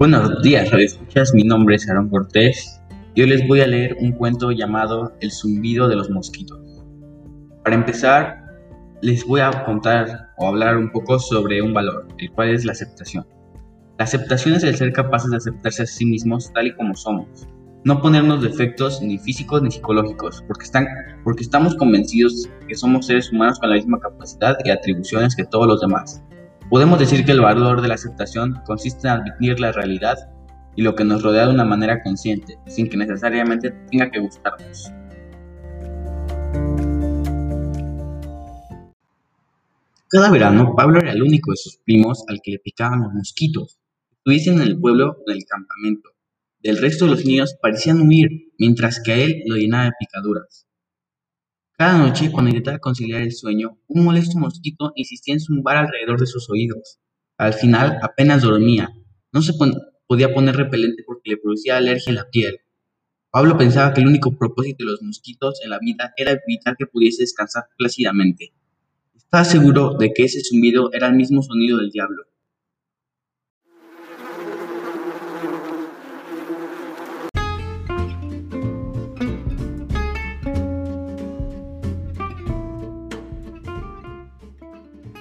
Buenos días, escuchas. Mi nombre es Aaron Cortés y hoy les voy a leer un cuento llamado El zumbido de los mosquitos. Para empezar, les voy a contar o hablar un poco sobre un valor, el cual es la aceptación. La aceptación es el ser capaces de aceptarse a sí mismos tal y como somos, no ponernos defectos ni físicos ni psicológicos, porque, están, porque estamos convencidos que somos seres humanos con la misma capacidad y atribuciones que todos los demás. Podemos decir que el valor de la aceptación consiste en admitir la realidad y lo que nos rodea de una manera consciente, sin que necesariamente tenga que gustarnos. Cada verano, Pablo era el único de sus primos al que le picaban los mosquitos. Estuviesen en el pueblo o en el campamento. Del resto de los niños parecían huir, mientras que a él lo llenaba de picaduras. Cada noche, cuando intentaba conciliar el sueño, un molesto mosquito insistía en zumbar alrededor de sus oídos. Al final, apenas dormía. No se podía poner repelente porque le producía alergia en la piel. Pablo pensaba que el único propósito de los mosquitos en la vida era evitar que pudiese descansar plácidamente. Estaba seguro de que ese zumbido era el mismo sonido del diablo.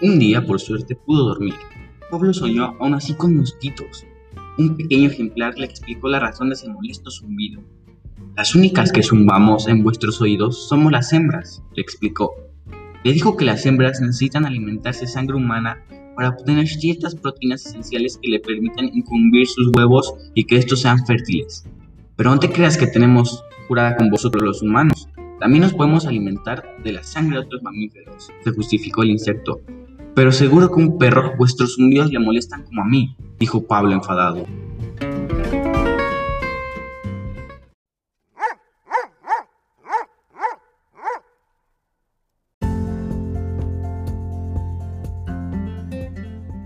Un día, por suerte, pudo dormir. Pablo soñó aún así con mosquitos. Un pequeño ejemplar le explicó la razón de ese molesto zumbido. Las únicas que zumbamos en vuestros oídos somos las hembras, le explicó. Le dijo que las hembras necesitan alimentarse de sangre humana para obtener ciertas proteínas esenciales que le permiten incumbir sus huevos y que estos sean fértiles. Pero no te creas que tenemos jurada con vosotros los humanos. También nos podemos alimentar de la sangre de otros mamíferos, se justificó el insecto. Pero seguro que un perro vuestros zumbidos le molestan como a mí, dijo Pablo enfadado.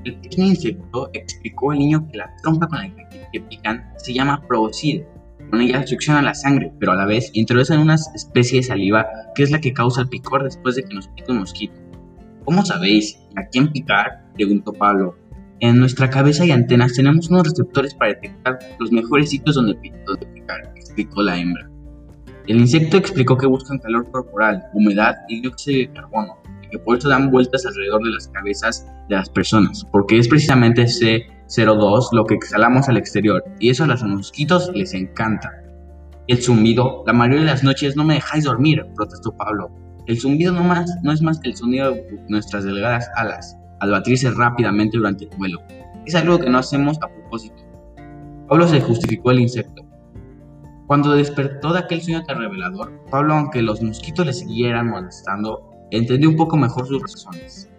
El pequeño insecto explicó al niño que la trompa con la que pican se llama proboscide. Con ella succiona la sangre, pero a la vez introducen una especie de saliva que es la que causa el picor después de que nos pica un mosquito. ¿Cómo sabéis a quién picar? preguntó Pablo. En nuestra cabeza y antenas tenemos unos receptores para detectar los mejores sitios donde, picar, explicó la hembra. El insecto explicó que buscan calor corporal, humedad y dióxido de carbono, y que por eso dan vueltas alrededor de las cabezas de las personas, porque es precisamente ese CO2 lo que exhalamos al exterior, y eso a los mosquitos les encanta. El zumbido, la mayoría de las noches no me dejáis dormir, protestó Pablo. El zumbido no, más, no es más que el sonido de nuestras delgadas alas al batirse rápidamente durante el vuelo. Es algo que no hacemos a propósito. Pablo se justificó el insecto. Cuando despertó de aquel sueño tan revelador, Pablo, aunque los mosquitos le siguieran molestando, entendió un poco mejor sus razones.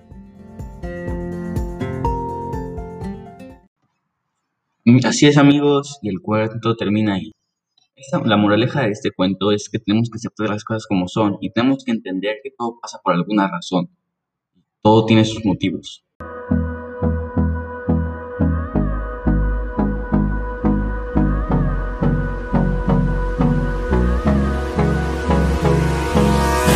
Así es amigos, y el cuento termina ahí la moraleja de este cuento es que tenemos que aceptar las cosas como son y tenemos que entender que todo pasa por alguna razón. Todo tiene sus motivos.